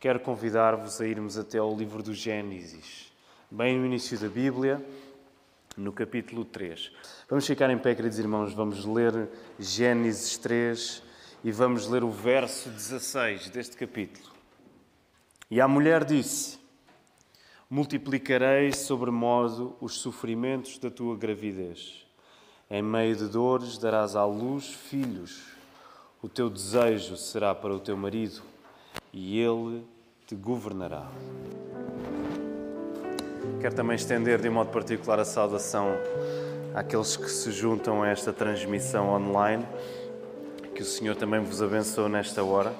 quero convidar-vos a irmos até ao livro do Gênesis, bem no início da Bíblia, no capítulo 3. Vamos ficar em pé, queridos irmãos, vamos ler Gênesis 3 e vamos ler o verso 16 deste capítulo. E a mulher disse: Multiplicarei sobremodo os sofrimentos da tua gravidez. Em meio de dores darás à luz filhos. O teu desejo será para o teu marido e ele te governará. Quero também estender de modo particular a saudação àqueles que se juntam a esta transmissão online. Que o Senhor também vos abençoe nesta hora.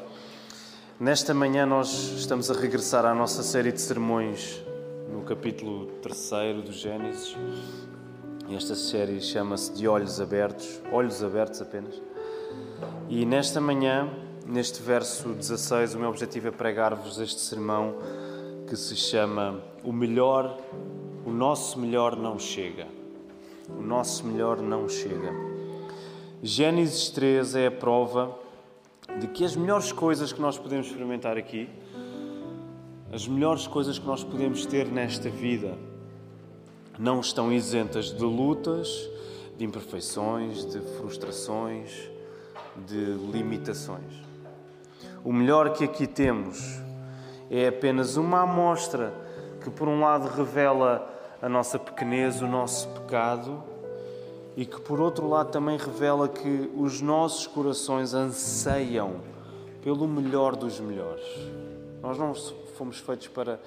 Nesta manhã nós estamos a regressar à nossa série de sermões no capítulo 3 do Gênesis. Esta série chama-se De Olhos Abertos, Olhos Abertos apenas. E nesta manhã, neste verso 16, o meu objetivo é pregar-vos este sermão que se chama O melhor, o nosso melhor não chega. O nosso melhor não chega. Gênesis 3 é a prova de que as melhores coisas que nós podemos experimentar aqui, as melhores coisas que nós podemos ter nesta vida, não estão isentas de lutas, de imperfeições, de frustrações, de limitações. O melhor que aqui temos é apenas uma amostra que, por um lado, revela a nossa pequenez, o nosso pecado, e que, por outro lado, também revela que os nossos corações anseiam pelo melhor dos melhores. Nós não fomos feitos para,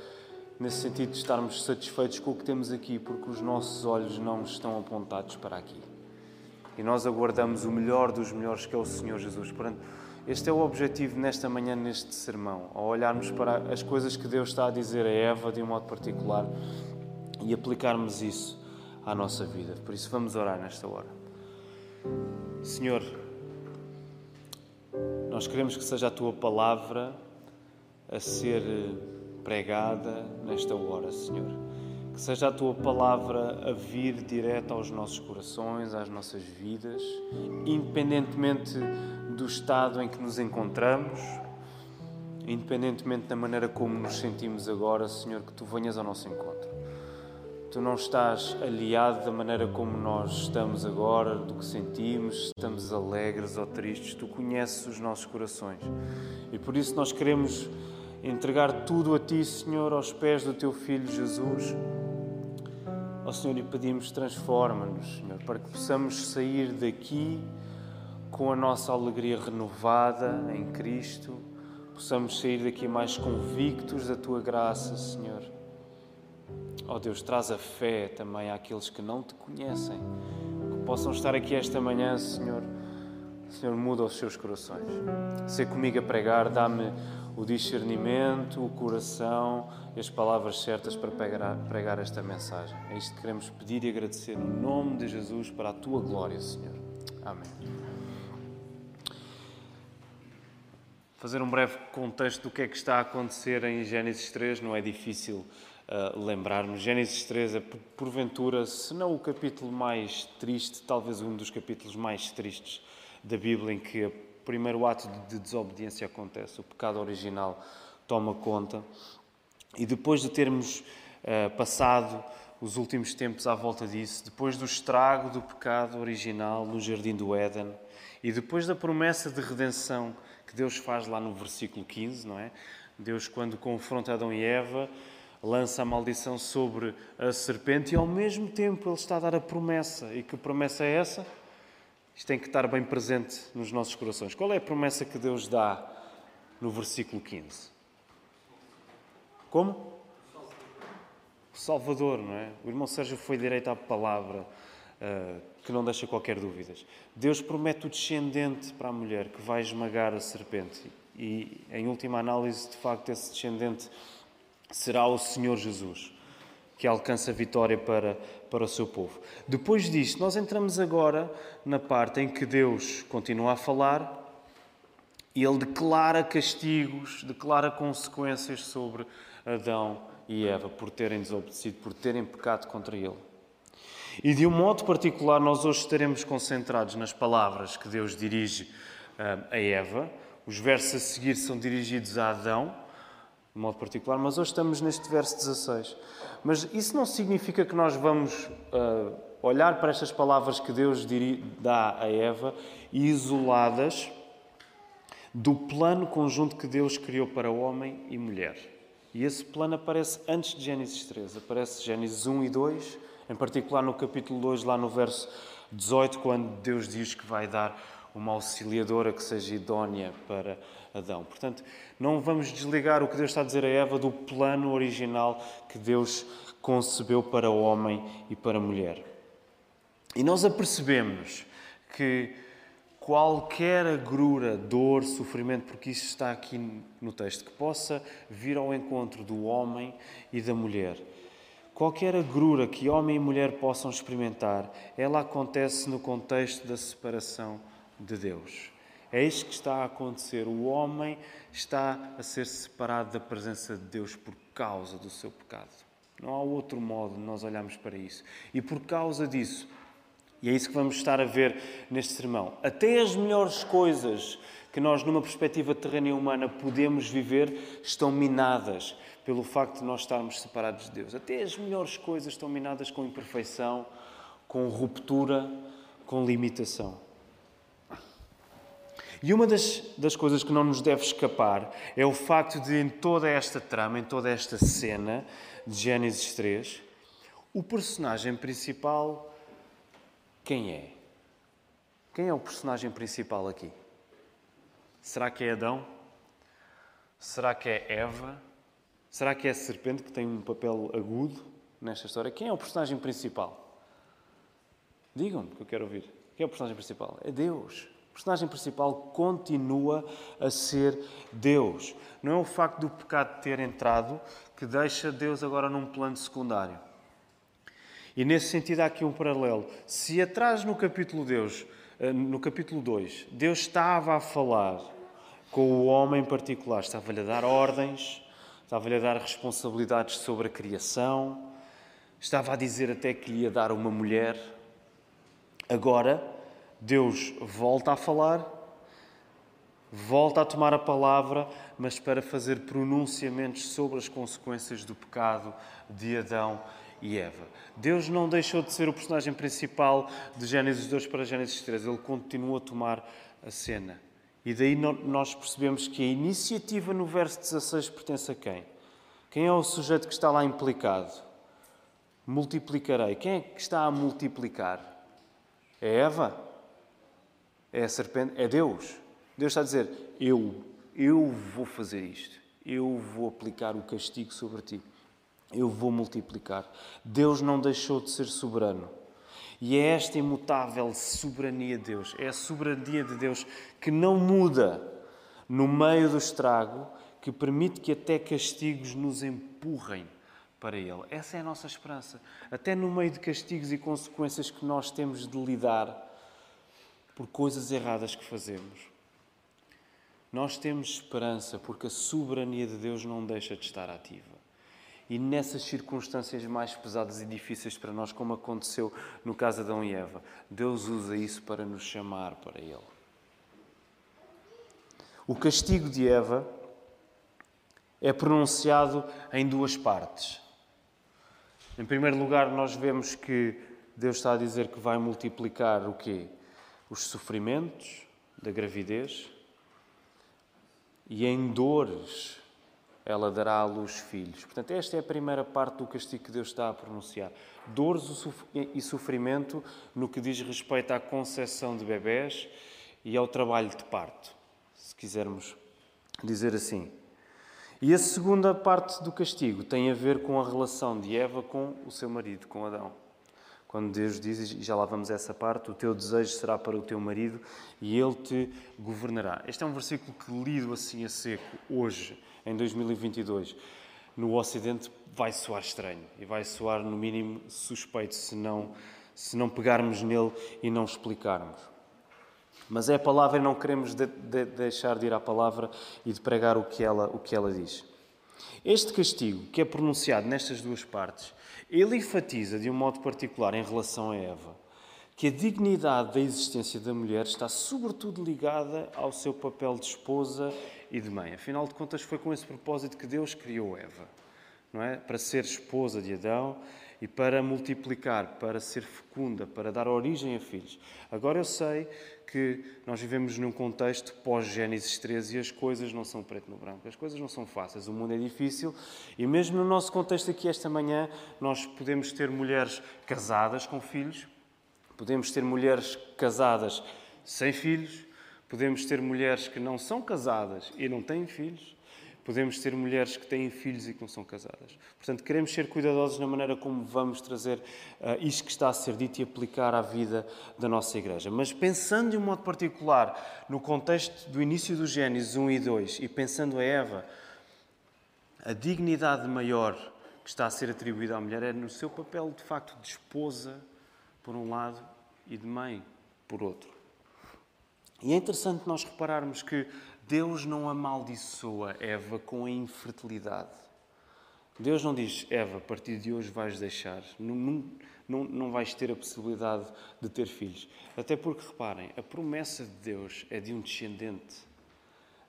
nesse sentido, estarmos satisfeitos com o que temos aqui, porque os nossos olhos não estão apontados para aqui. E nós aguardamos o melhor dos melhores, que é o Senhor Jesus. Portanto, este é o objetivo nesta manhã, neste sermão, ao olharmos para as coisas que Deus está a dizer a Eva de um modo particular e aplicarmos isso à nossa vida. Por isso, vamos orar nesta hora. Senhor, nós queremos que seja a tua palavra a ser pregada nesta hora, Senhor. Que seja a tua palavra a vir direto aos nossos corações, às nossas vidas, independentemente do estado em que nos encontramos, independentemente da maneira como nos sentimos agora, Senhor, que tu venhas ao nosso encontro. Tu não estás aliado da maneira como nós estamos agora, do que sentimos, se estamos alegres ou tristes. Tu conheces os nossos corações. E por isso nós queremos entregar tudo a Ti, Senhor, aos pés do Teu Filho Jesus. Ó Senhor, e pedimos, transforma-nos, Senhor, para que possamos sair daqui com a nossa alegria renovada em Cristo, possamos sair daqui mais convictos da Tua graça, Senhor Ó oh Deus, traz a fé também àqueles que não te conhecem, que possam estar aqui esta manhã, Senhor. Senhor, muda os seus corações. Ser comigo a pregar, dá-me o discernimento, o coração e as palavras certas para pregar, esta mensagem. É isto que queremos pedir e agradecer no nome de Jesus para a tua glória, Senhor. Amém. Fazer um breve contexto do que é que está a acontecer em Gênesis 3 não é difícil uh, lembrarmos. Gênesis 3 é, porventura, se não o capítulo mais triste, talvez um dos capítulos mais tristes da Bíblia, em que primeiro ato de desobediência acontece, o pecado original toma conta. E depois de termos uh, passado os últimos tempos à volta disso, depois do estrago do pecado original no jardim do Éden e depois da promessa de redenção que Deus faz lá no versículo 15, não é? Deus, quando confronta Adão e Eva, lança a maldição sobre a serpente e ao mesmo tempo ele está a dar a promessa. E que promessa é essa? Isto tem que estar bem presente nos nossos corações. Qual é a promessa que Deus dá no versículo 15? Como? Salvador, não é? O irmão Sérgio foi direito à palavra uh, que não deixa qualquer dúvida. Deus promete o descendente para a mulher que vai esmagar a serpente. E, em última análise, de facto, esse descendente será o Senhor Jesus que alcança vitória para, para o seu povo. Depois disto, nós entramos agora na parte em que Deus continua a falar e ele declara castigos, declara consequências sobre Adão e Eva por terem desobedecido, por terem pecado contra ele. E de um modo particular, nós hoje estaremos concentrados nas palavras que Deus dirige uh, a Eva. Os versos a seguir são dirigidos a Adão de modo particular, mas hoje estamos neste verso 16. Mas isso não significa que nós vamos uh, olhar para estas palavras que Deus dá a Eva isoladas do plano conjunto que Deus criou para homem e mulher. E esse plano aparece antes de Gênesis 3, aparece Gênesis 1 e 2, em particular no capítulo 2, lá no verso 18, quando Deus diz que vai dar uma auxiliadora que seja idónea para Adão. Portanto, não vamos desligar o que Deus está a dizer a Eva do plano original que Deus concebeu para o homem e para a mulher. E nós apercebemos que qualquer agrura, dor, sofrimento, porque isso está aqui no texto, que possa vir ao encontro do homem e da mulher. Qualquer agrura que homem e mulher possam experimentar, ela acontece no contexto da separação de Deus. É isto que está a acontecer. O homem está a ser separado da presença de Deus por causa do seu pecado. Não há outro modo de nós olharmos para isso. E por causa disso, e é isso que vamos estar a ver neste sermão. Até as melhores coisas que nós, numa perspectiva terrena e humana, podemos viver estão minadas pelo facto de nós estarmos separados de Deus. Até as melhores coisas estão minadas com imperfeição, com ruptura, com limitação. E uma das, das coisas que não nos deve escapar é o facto de, em toda esta trama, em toda esta cena de Gênesis 3, o personagem principal quem é? Quem é o personagem principal aqui? Será que é Adão? Será que é Eva? Será que é a serpente que tem um papel agudo nesta história? Quem é o personagem principal? Digam-me que eu quero ouvir. Quem é o personagem principal? É Deus. O personagem principal continua a ser Deus. Não é o facto do pecado ter entrado que deixa Deus agora num plano secundário. E nesse sentido há aqui um paralelo. Se atrás no capítulo Deus, eh, no capítulo 2, Deus estava a falar com o homem em particular, estava-lhe a dar ordens, estava-lhe a dar responsabilidades sobre a criação, estava a dizer até que lhe ia dar uma mulher. Agora, Deus volta a falar, volta a tomar a palavra, mas para fazer pronunciamentos sobre as consequências do pecado de Adão e Eva. Deus não deixou de ser o personagem principal de Gênesis 2 para Gênesis 3, ele continua a tomar a cena. E daí nós percebemos que a iniciativa no verso 16 pertence a quem? Quem é o sujeito que está lá implicado? Multiplicarei. Quem é que está a multiplicar? É Eva? É a serpente? É Deus? Deus está a dizer: Eu, eu vou fazer isto. Eu vou aplicar o castigo sobre ti eu vou multiplicar. Deus não deixou de ser soberano. E é esta imutável soberania de Deus, é a soberania de Deus que não muda no meio do estrago, que permite que até castigos nos empurrem para Ele. Essa é a nossa esperança. Até no meio de castigos e consequências que nós temos de lidar por coisas erradas que fazemos. Nós temos esperança porque a soberania de Deus não deixa de estar ativa. E nessas circunstâncias mais pesadas e difíceis para nós, como aconteceu no caso de Adão e Eva, Deus usa isso para nos chamar para Ele. O castigo de Eva é pronunciado em duas partes. Em primeiro lugar, nós vemos que Deus está a dizer que vai multiplicar o quê? Os sofrimentos da gravidez e em dores ela dará à luz filhos. Portanto, esta é a primeira parte do castigo que Deus está a pronunciar. Dores e sofrimento no que diz respeito à concepção de bebés e ao trabalho de parto, se quisermos dizer assim. E a segunda parte do castigo tem a ver com a relação de Eva com o seu marido, com Adão. Quando Deus diz, e já lá vamos a essa parte, o teu desejo será para o teu marido e ele te governará. Este é um versículo que, lido assim a seco, hoje, em 2022, no Ocidente, vai soar estranho e vai soar, no mínimo, suspeito se não, se não pegarmos nele e não explicarmos. Mas é a palavra e não queremos de, de, deixar de ir à palavra e de pregar o que ela, o que ela diz. Este castigo, que é pronunciado nestas duas partes, ele enfatiza de um modo particular em relação a Eva que a dignidade da existência da mulher está sobretudo ligada ao seu papel de esposa e de mãe. Afinal de contas, foi com esse propósito que Deus criou Eva, não é? Para ser esposa de Adão e para multiplicar, para ser fecunda, para dar origem a filhos. Agora eu sei que nós vivemos num contexto pós-Gênesis 13 e as coisas não são preto no branco, as coisas não são fáceis, o mundo é difícil e mesmo no nosso contexto aqui esta manhã nós podemos ter mulheres casadas com filhos, Podemos ter mulheres casadas sem filhos, podemos ter mulheres que não são casadas e não têm filhos, podemos ter mulheres que têm filhos e que não são casadas. Portanto, queremos ser cuidadosos na maneira como vamos trazer uh, isto que está a ser dito e aplicar à vida da nossa igreja. Mas pensando de um modo particular no contexto do início do Gênesis 1 e 2 e pensando a Eva, a dignidade maior que está a ser atribuída à mulher é no seu papel de facto de esposa por um lado, e de mãe, por outro. E é interessante nós repararmos que Deus não amaldiçoa Eva com a infertilidade. Deus não diz, Eva, a partir de hoje vais deixar, não, não, não, vais ter a possibilidade de ter filhos. Até porque, reparem, a promessa de Deus é de um descendente.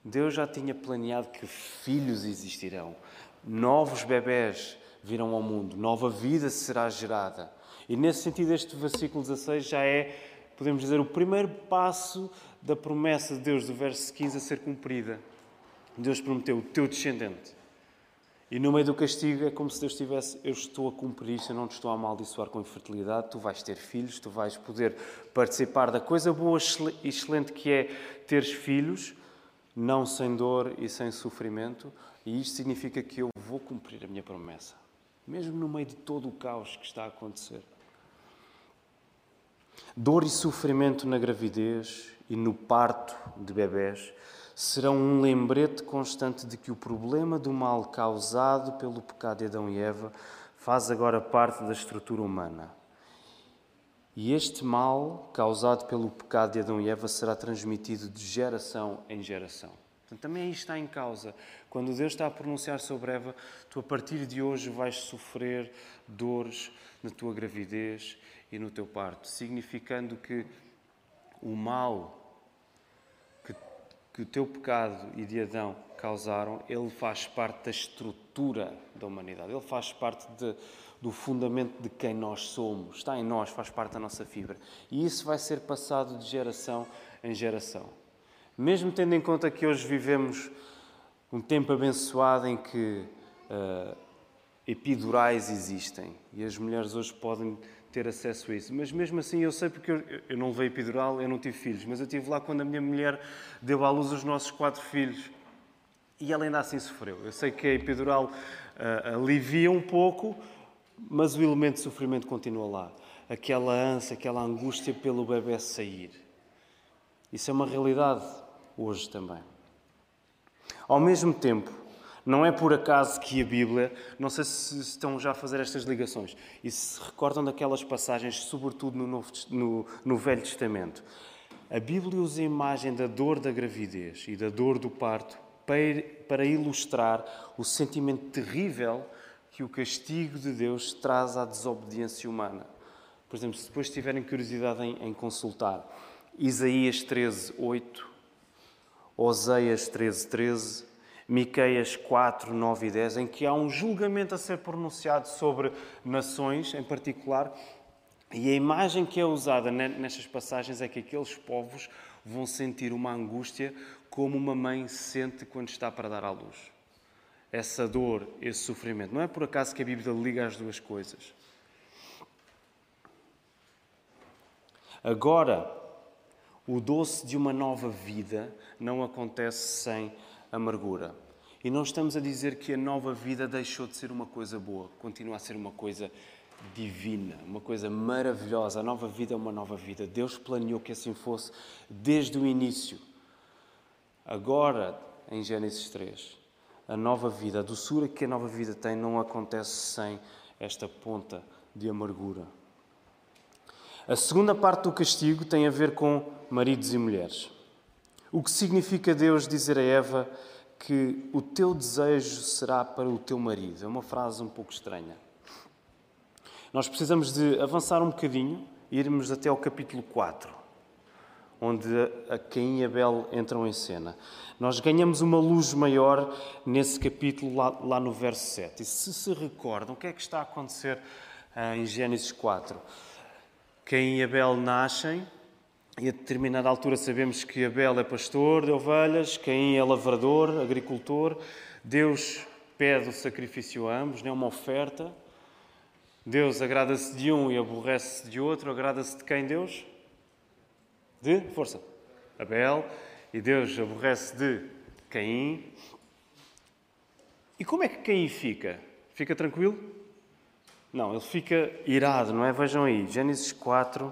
Deus já tinha planeado que filhos existirão, novos bebés virão ao mundo, nova vida será gerada. E nesse sentido, este versículo 16 já é, podemos dizer, o primeiro passo da promessa de Deus do verso 15 a ser cumprida. Deus prometeu o teu descendente. E no meio do castigo é como se Deus estivesse, eu estou a cumprir isto, eu não te estou a amaldiçoar com infertilidade, tu vais ter filhos, tu vais poder participar da coisa boa e excelente que é teres filhos, não sem dor e sem sofrimento, e isto significa que eu vou cumprir a minha promessa, mesmo no meio de todo o caos que está a acontecer. Dor e sofrimento na gravidez e no parto de bebés serão um lembrete constante de que o problema do mal causado pelo pecado de Adão e Eva faz agora parte da estrutura humana. E este mal causado pelo pecado de Adão e Eva será transmitido de geração em geração. Portanto, também aí está em causa. Quando Deus está a pronunciar sobre Eva, tu a partir de hoje vais sofrer dores na tua gravidez e no teu parto, significando que o mal que, que o teu pecado e de Adão causaram, ele faz parte da estrutura da humanidade, ele faz parte de, do fundamento de quem nós somos, está em nós, faz parte da nossa fibra. E isso vai ser passado de geração em geração. Mesmo tendo em conta que hoje vivemos um tempo abençoado em que uh, epidurais existem e as mulheres hoje podem ter acesso a isso. Mas mesmo assim eu sei porque eu, eu não levei epidural, eu não tive filhos, mas eu estive lá quando a minha mulher deu à luz os nossos quatro filhos. E ela ainda assim sofreu. Eu sei que a epidural uh, alivia um pouco, mas o elemento de sofrimento continua lá. Aquela ânsia, aquela angústia pelo bebê sair. Isso é uma realidade hoje também. Ao mesmo tempo, não é por acaso que a Bíblia, não sei se estão já a fazer estas ligações e se recordam daquelas passagens, sobretudo no, Novo, no, no Velho Testamento. A Bíblia usa a imagem da dor da gravidez e da dor do parto para, ilustrar o sentimento terrível que o castigo de Deus traz à desobediência humana. Por exemplo, se depois tiverem curiosidade em, em consultar Isaías 13, 8, Oseias 13, 13, Miqueias 4, 9 e 10, em que há um julgamento a ser pronunciado sobre nações em particular, e a imagem que é usada nestas passagens é que aqueles povos vão sentir uma angústia como uma mãe sente quando está para dar à luz. Essa dor, esse sofrimento. Não é por acaso que a Bíblia liga as duas coisas. Agora, o doce de uma nova vida não acontece sem amargura. E não estamos a dizer que a nova vida deixou de ser uma coisa boa, continua a ser uma coisa divina, uma coisa maravilhosa. A nova vida é uma nova vida. Deus planeou que assim fosse desde o início. Agora, em Gênesis 3, a nova vida, a doçura que a nova vida tem, não acontece sem esta ponta de amargura. A segunda parte do castigo tem a ver com maridos e mulheres. O que significa Deus dizer a Eva que o teu desejo será para o teu marido? É uma frase um pouco estranha. Nós precisamos de avançar um bocadinho irmos até ao capítulo 4, onde a Caim e Abel entram em cena. Nós ganhamos uma luz maior nesse capítulo, lá, lá no verso 7. E se se recordam, o que é que está a acontecer ah, em Gênesis 4? Caim e Abel nascem, e a determinada altura sabemos que Abel é pastor de ovelhas, Caim é lavrador, agricultor. Deus pede o sacrifício a ambos, é uma oferta. Deus agrada-se de um e aborrece-se de outro. Agrada-se de quem Deus? De força. Abel. E Deus aborrece de Caim. E como é que Caim fica? Fica tranquilo? Não, ele fica irado, não é? Vejam aí, Gênesis 4,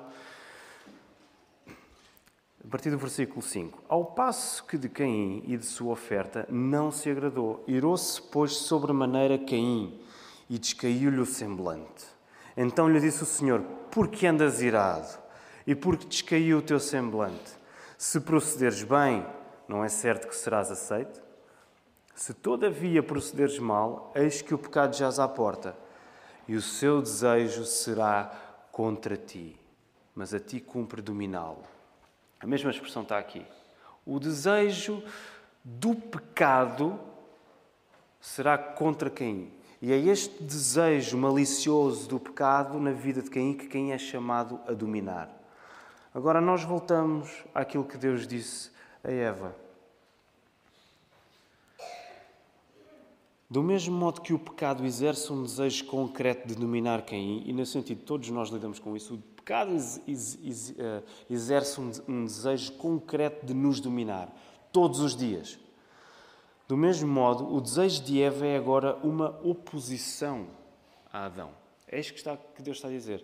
a partir do versículo 5. Ao passo que de Caim e de sua oferta não se agradou, irou-se, pois, sobremaneira Caim e descaiu-lhe o semblante. Então lhe disse o Senhor: Por que andas irado? E por que descaiu o teu semblante? Se procederes bem, não é certo que serás aceito? Se todavia procederes mal, eis que o pecado jaz à porta, e o seu desejo será contra ti, mas a ti cumpre dominá-lo. A mesma expressão está aqui. O desejo do pecado será contra quem? E é este desejo malicioso do pecado na vida de Caim que quem é chamado a dominar. Agora nós voltamos àquilo que Deus disse a Eva. Do mesmo modo que o pecado exerce um desejo concreto de dominar Caim, e nesse sentido todos nós lidamos com isso, pecado eh, exerce um desejo concreto de nos dominar, todos os dias. Do mesmo modo, o desejo de Eva é agora uma oposição a Adão. É isto que, está, que Deus está a dizer.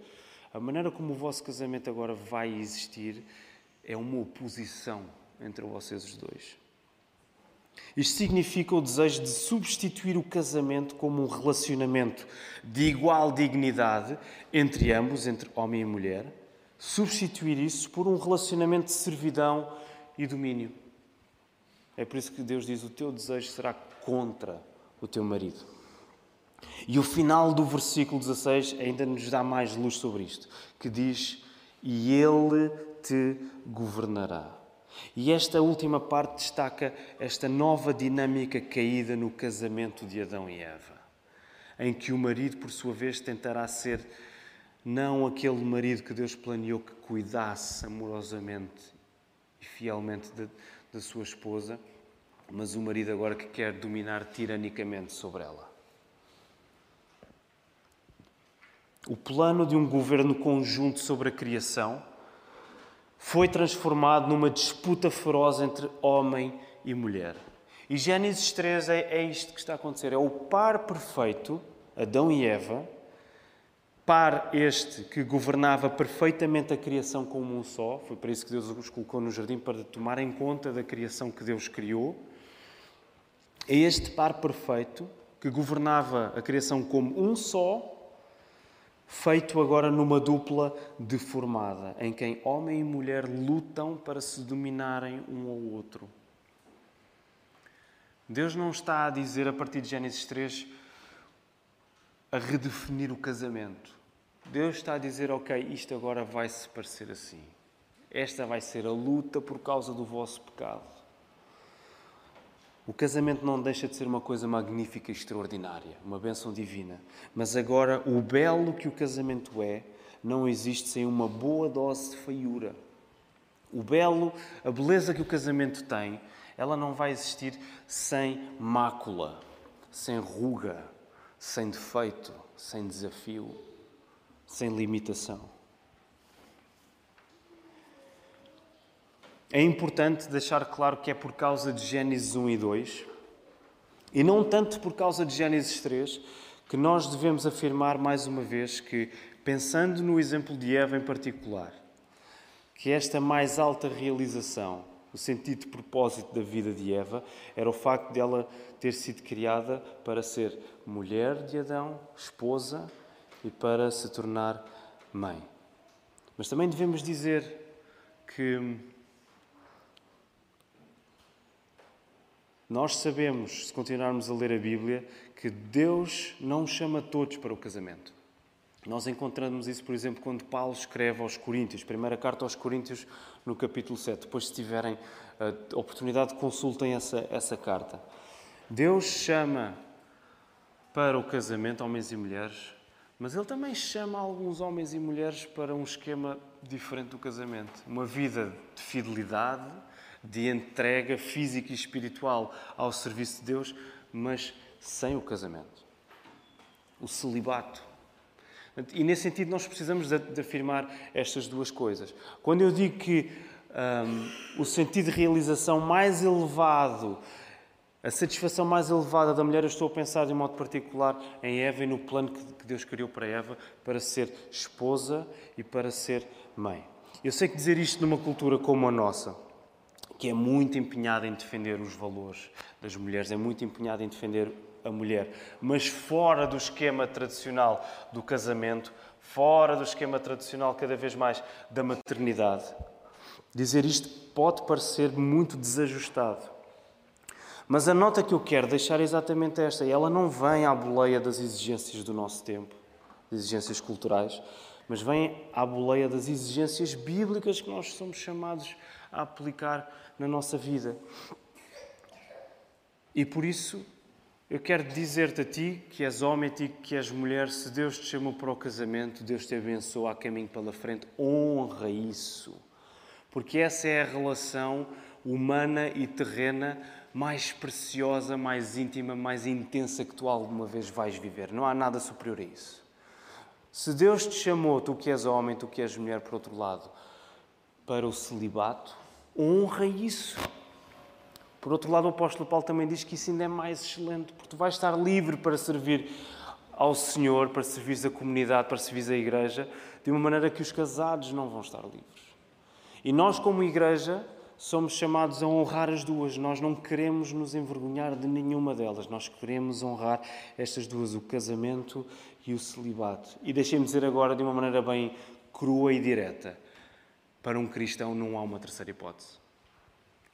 A maneira como o vosso casamento agora vai existir é uma oposição entre vocês os dois. Isto significa o desejo de substituir o casamento como um relacionamento de igual dignidade entre ambos, entre homem e mulher, substituir isso por um relacionamento de servidão e domínio. É por isso que Deus diz: o teu desejo será contra o teu marido. E o final do versículo 16 ainda nos dá mais luz sobre isto, que diz: E ele te governará. E esta última parte destaca esta nova dinâmica caída no casamento de Adão e Eva, em que o marido, por sua vez, tentará ser não aquele marido que Deus planeou que cuidasse amorosamente e fielmente da sua esposa, mas o marido agora que quer dominar tiranicamente sobre ela. O plano de um governo conjunto sobre a criação foi transformado numa disputa feroz entre homem e mulher. E Gênesis 3 é, é isto que está a acontecer: é o par perfeito, Adão e Eva, par este que governava perfeitamente a criação como um só, foi para isso que Deus os colocou no jardim, para tomarem conta da criação que Deus criou. É este par perfeito que governava a criação como um só, feito agora numa dupla deformada, em que homem e mulher lutam para se dominarem um ao outro. Deus não está a dizer, a partir de Gênesis 3, a redefinir o casamento. Deus está a dizer: Ok, isto agora vai se parecer assim. Esta vai ser a luta por causa do vosso pecado. O casamento não deixa de ser uma coisa magnífica e extraordinária, uma bênção divina. Mas agora, o belo que o casamento é, não existe sem uma boa dose de feiura. O belo, a beleza que o casamento tem, ela não vai existir sem mácula, sem ruga, sem defeito, sem desafio sem limitação. É importante deixar claro que é por causa de Gênesis 1 e 2, e não tanto por causa de Gênesis 3, que nós devemos afirmar mais uma vez que, pensando no exemplo de Eva em particular, que esta mais alta realização, o sentido de propósito da vida de Eva, era o facto de ela ter sido criada para ser mulher de Adão, esposa e para se tornar mãe. Mas também devemos dizer que nós sabemos, se continuarmos a ler a Bíblia, que Deus não chama todos para o casamento. Nós encontramos isso, por exemplo, quando Paulo escreve aos Coríntios, primeira carta aos Coríntios, no capítulo 7. Depois, se tiverem eh, oportunidade, consultem essa, essa carta. Deus chama para o casamento homens e mulheres, mas Ele também chama alguns homens e mulheres para um esquema diferente do casamento. Uma vida de fidelidade, de entrega física e espiritual ao serviço de Deus, mas sem o casamento. O celibato. E nesse sentido, nós precisamos de, afirmar estas duas coisas. Quando eu digo que um, o sentido de realização mais elevado, a satisfação mais elevada da mulher, eu estou a pensar de um modo particular em Eva e no plano que Deus criou para Eva, para ser esposa e para ser mãe. Eu sei que dizer isto numa cultura como a nossa, que é muito empenhada em defender os valores das mulheres, é muito empenhada em defender a mulher, mas fora do esquema tradicional do casamento, fora do esquema tradicional cada vez mais da maternidade. Dizer isto pode parecer muito desajustado. Mas a nota que eu quero deixar é exatamente esta: ela não vem à boleia das exigências do nosso tempo, das exigências culturais, mas vem à boleia das exigências bíblicas que nós somos chamados a aplicar na nossa vida. E por isso eu quero dizer-te a ti, que és homem, a ti que és mulher, se Deus te chamou para o casamento, Deus te abençoa a caminho pela frente, honra isso. Porque essa é a relação humana e terrena mais preciosa, mais íntima, mais intensa que tu alguma vez vais viver. Não há nada superior a isso. Se Deus te chamou, tu que és homem, tu que és mulher, por outro lado, para o celibato, honra isso. Por outro lado, o apóstolo Paulo também diz que isso ainda é mais excelente, porque tu vais estar livre para servir ao Senhor, para servir a comunidade, para servir a igreja, de uma maneira que os casados não vão estar livres. E nós, como igreja, somos chamados a honrar as duas. Nós não queremos nos envergonhar de nenhuma delas. Nós queremos honrar estas duas, o casamento e o celibato. E deixem-me dizer agora de uma maneira bem crua e direta: para um cristão não há uma terceira hipótese.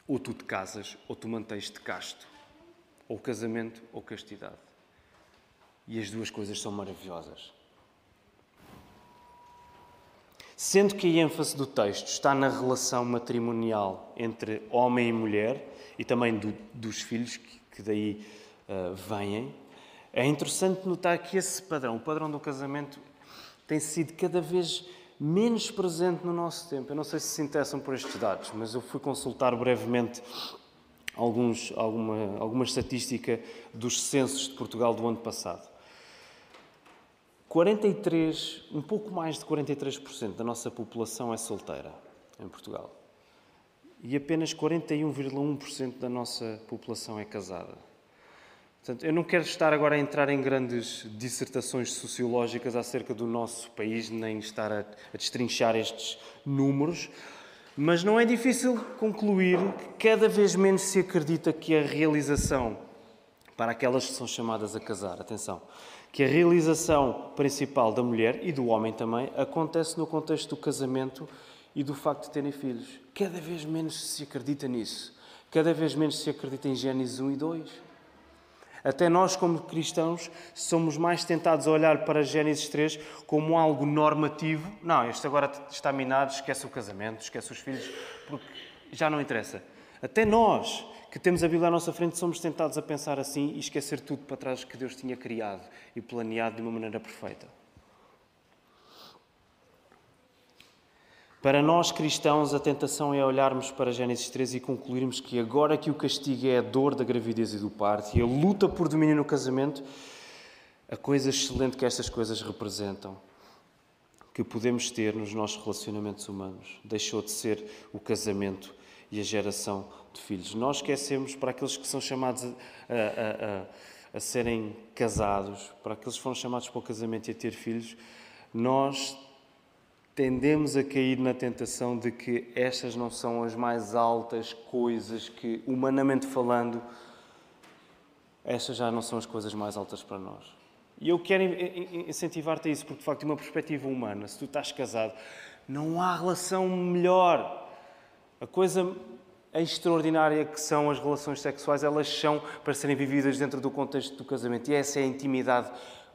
Ou tu te casas, ou tu mantens-te casto. Ou casamento, ou castidade. E as duas coisas são maravilhosas. Sendo que a ênfase do texto está na relação matrimonial entre homem e mulher e também do, dos filhos que, que daí uh, vêm, é interessante notar que esse padrão, o padrão do casamento, tem sido cada vez menos presente no nosso tempo. Eu não sei se se interessam por estes dados, mas eu fui consultar brevemente alguns, alguma, alguma estatística dos censos de Portugal do ano passado. 43, um pouco mais de 43% da nossa população é solteira em Portugal. E apenas 41,1% da nossa população é casada. Portanto, eu não quero estar agora a entrar em grandes dissertações sociológicas acerca do nosso país, nem estar a, a destrinchar estes números, mas não é difícil concluir que cada vez menos se acredita que a realização para aquelas que são chamadas a casar, atenção, que a realização principal da mulher e do homem também acontece no contexto do casamento e do facto de terem filhos. Cada vez menos se acredita nisso. Cada vez menos se acredita em Gênesis 1 e 2. Até nós, como cristãos, somos mais tentados a olhar para Gênesis 3 como algo normativo. Não, este agora está minado, esquece o casamento, esquece os filhos, porque já não interessa. Até nós, que temos a Bíblia à nossa frente, somos tentados a pensar assim e esquecer tudo para trás que Deus tinha criado e planeado de uma maneira perfeita. Para nós cristãos, a tentação é olharmos para Gênesis 3 e concluirmos que agora que o castigo é a dor da gravidez e do parto e a luta por domínio no casamento, a coisa excelente que estas coisas representam, que podemos ter nos nossos relacionamentos humanos, deixou de ser o casamento e a geração de filhos. Nós esquecemos para aqueles que são chamados a, a, a, a serem casados, para aqueles que foram chamados para o casamento e a ter filhos, nós tendemos a cair na tentação de que estas não são as mais altas coisas que, humanamente falando, estas já não são as coisas mais altas para nós. E eu quero incentivar-te a isso, porque de facto, de uma perspectiva humana, se tu estás casado, não há relação melhor. A coisa extraordinária que são as relações sexuais, elas são para serem vividas dentro do contexto do casamento. E essa é a intimidade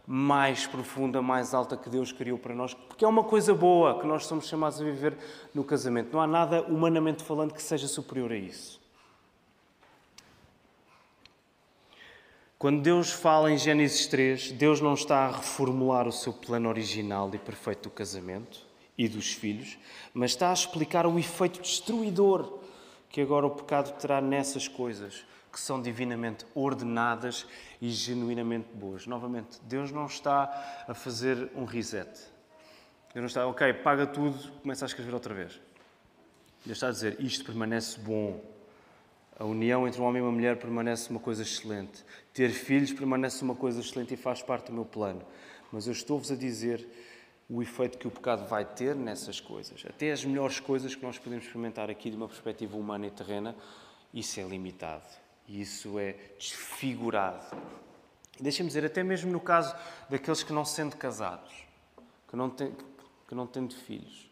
mais profunda, mais alta que Deus criou para nós, porque é uma coisa boa que nós somos chamados a viver no casamento. Não há nada, humanamente falando, que seja superior a isso. Quando Deus fala em Gênesis 3, Deus não está a reformular o seu plano original e perfeito do casamento e dos filhos, mas está a explicar o efeito destruidor que agora o pecado terá nessas coisas que são divinamente ordenadas e genuinamente boas. Novamente, Deus não está a fazer um reset. Deus não está, ok, paga tudo, começa a escrever outra vez. Deus está a dizer, isto permanece bom. A união entre um homem e uma mulher permanece uma coisa excelente. Ter filhos permanece uma coisa excelente e faz parte do meu plano. Mas eu estou-vos a dizer o efeito que o pecado vai ter nessas coisas. Até as melhores coisas que nós podemos experimentar aqui de uma perspectiva humana e terrena, isso é limitado. E isso é desfigurado. Deixem-me dizer, até mesmo no caso daqueles que não sendo casados, que não têm, que não têm filhos,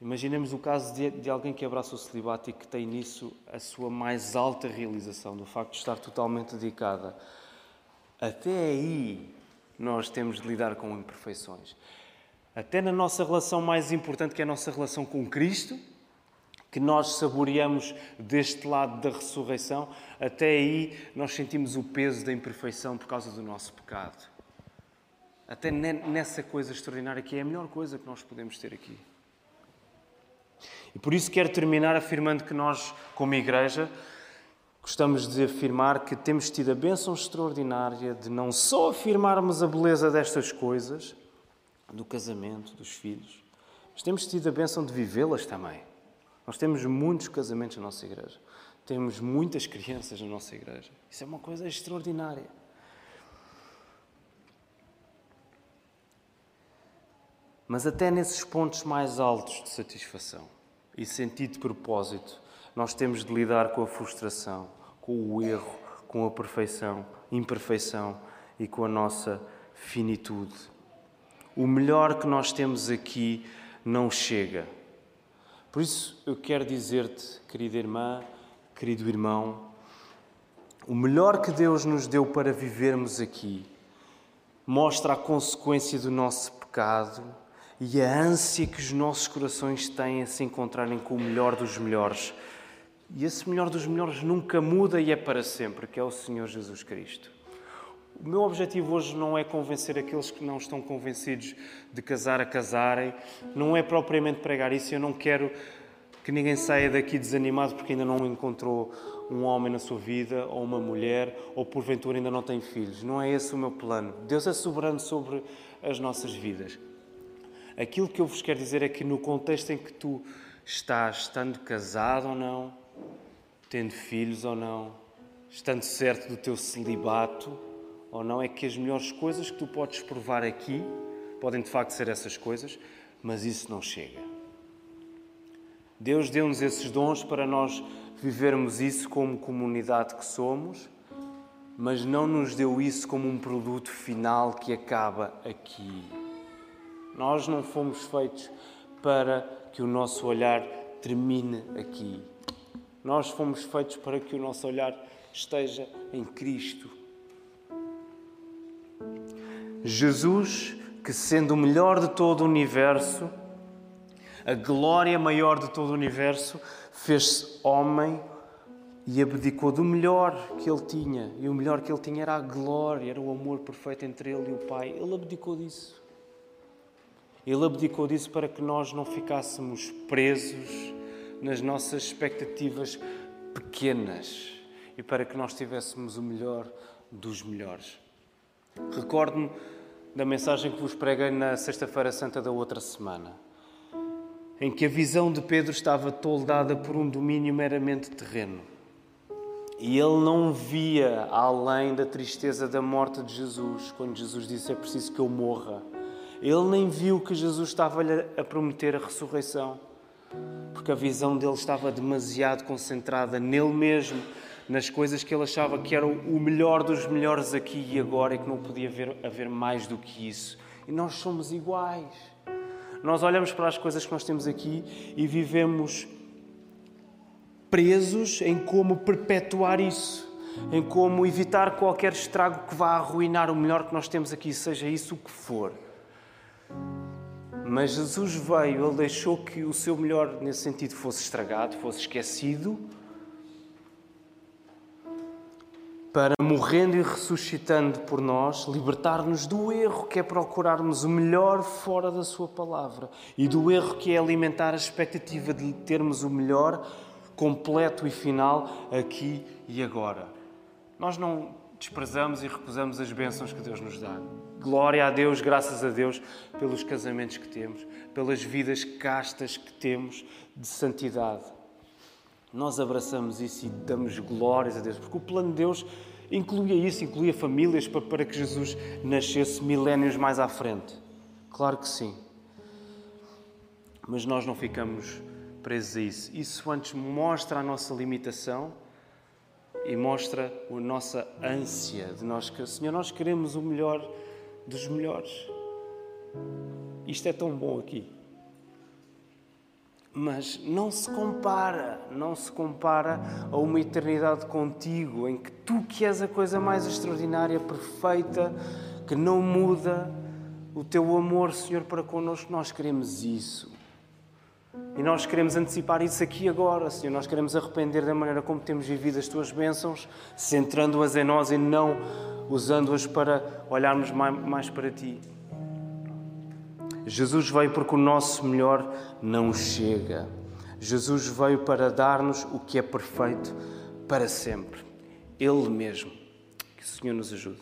Imaginemos o caso de, de, alguém que abraça o celibato e que tem nisso a sua mais alta realização, do facto de estar totalmente dedicada. Até aí nós temos de lidar com imperfeições. Até na nossa relação mais importante, que é a nossa relação com Cristo, que nós saboreamos deste lado da ressurreição, até aí nós sentimos o peso da imperfeição por causa do nosso pecado. Até nessa coisa extraordinária que é a melhor coisa que nós podemos ter aqui. E por isso quero terminar afirmando que nós, como igreja, gostamos de afirmar que temos tido a bênção extraordinária de não só afirmarmos a beleza destas coisas, do casamento, dos filhos, mas temos tido a bênção de vivê-las também. Nós temos muitos casamentos na nossa igreja. Temos muitas crianças na nossa igreja. Isso é uma coisa extraordinária. Mas até nesses pontos mais altos de satisfação, e sentido de propósito, nós temos de lidar com a frustração, com o erro, com a perfeição, imperfeição e com a nossa finitude. O melhor que nós temos aqui não chega. Por isso eu quero dizer-te, querida irmã, querido irmão, o melhor que Deus nos deu para vivermos aqui mostra a consequência do nosso pecado e a ânsia que os nossos corações têm a se encontrarem com o melhor dos melhores. E esse melhor dos melhores nunca muda e é para sempre, que é o Senhor Jesus Cristo. O meu objetivo hoje não é convencer aqueles que não estão convencidos de casar a casarem, não é propriamente pregar isso. Eu não quero que ninguém saia daqui desanimado porque ainda não encontrou um homem na sua vida, ou uma mulher, ou porventura ainda não tem filhos. Não é esse o meu plano. Deus é soberano sobre as nossas vidas. Aquilo que eu vos quero dizer é que no contexto em que tu estás, estando casado ou não, tendo filhos ou não, estando certo do teu celibato ou não, é que as melhores coisas que tu podes provar aqui podem de facto ser essas coisas, mas isso não chega. Deus deu-nos esses dons para nós vivermos isso como comunidade que somos, mas não nos deu isso como um produto final que acaba aqui. Nós não fomos feitos para que o nosso olhar termine aqui. Nós fomos feitos para que o nosso olhar esteja em Cristo. Jesus, que sendo o melhor de todo o universo, a glória maior de todo o universo, fez-se homem e abdicou do melhor que ele tinha. E o melhor que ele tinha era a glória, era o amor perfeito entre ele e o Pai. Ele abdicou disso. Ele abdicou disso para que nós não ficássemos presos nas nossas expectativas pequenas e para que nós tivéssemos o melhor dos melhores. Recordo-me da mensagem que vos preguei na Sexta-feira Santa da outra semana, em que a visão de Pedro estava toldada por um domínio meramente terreno. E ele não via além da tristeza da morte de Jesus, quando Jesus disse: É preciso que eu morra ele nem viu que Jesus estava-lhe a prometer a ressurreição, porque a visão dele estava demasiado concentrada nele mesmo, nas coisas que ele achava que eram o melhor dos melhores aqui e agora e que não podia haver, haver mais do que isso. E nós somos iguais. Nós olhamos para as coisas que nós temos aqui e vivemos presos em como perpetuar isso. em como evitar qualquer estrago que vá arruinar o melhor que nós temos aqui, seja isso o que for. Mas Jesus veio, ele deixou que o seu melhor nesse sentido fosse estragado, fosse esquecido, para morrendo e ressuscitando por nós, libertar-nos do erro que é procurarmos o melhor fora da Sua palavra e do erro que é alimentar a expectativa de termos o melhor completo e final aqui e agora. Nós não desprezamos e recusamos as bênçãos que Deus nos dá. Glória a Deus, graças a Deus, pelos casamentos que temos, pelas vidas castas que temos de santidade. Nós abraçamos isso e damos glórias a Deus, porque o plano de Deus incluía isso, incluía famílias para que Jesus nascesse milénios mais à frente. Claro que sim. Mas nós não ficamos presos a isso. Isso antes mostra a nossa limitação e mostra a nossa ânsia de nós que, Senhor, nós queremos o melhor dos melhores. Isto é tão bom aqui. Mas não se compara, não se compara a uma eternidade contigo, em que tu que és a coisa mais extraordinária, perfeita, que não muda, o teu amor, Senhor, para connosco, nós queremos isso. E nós queremos antecipar isso aqui agora, Senhor. Nós queremos arrepender da maneira como temos vivido as tuas bênçãos, centrando-as em nós e não usando-as para olharmos mais para ti. Jesus veio porque o nosso melhor não chega. Jesus veio para dar-nos o que é perfeito para sempre. Ele mesmo. Que o Senhor nos ajude.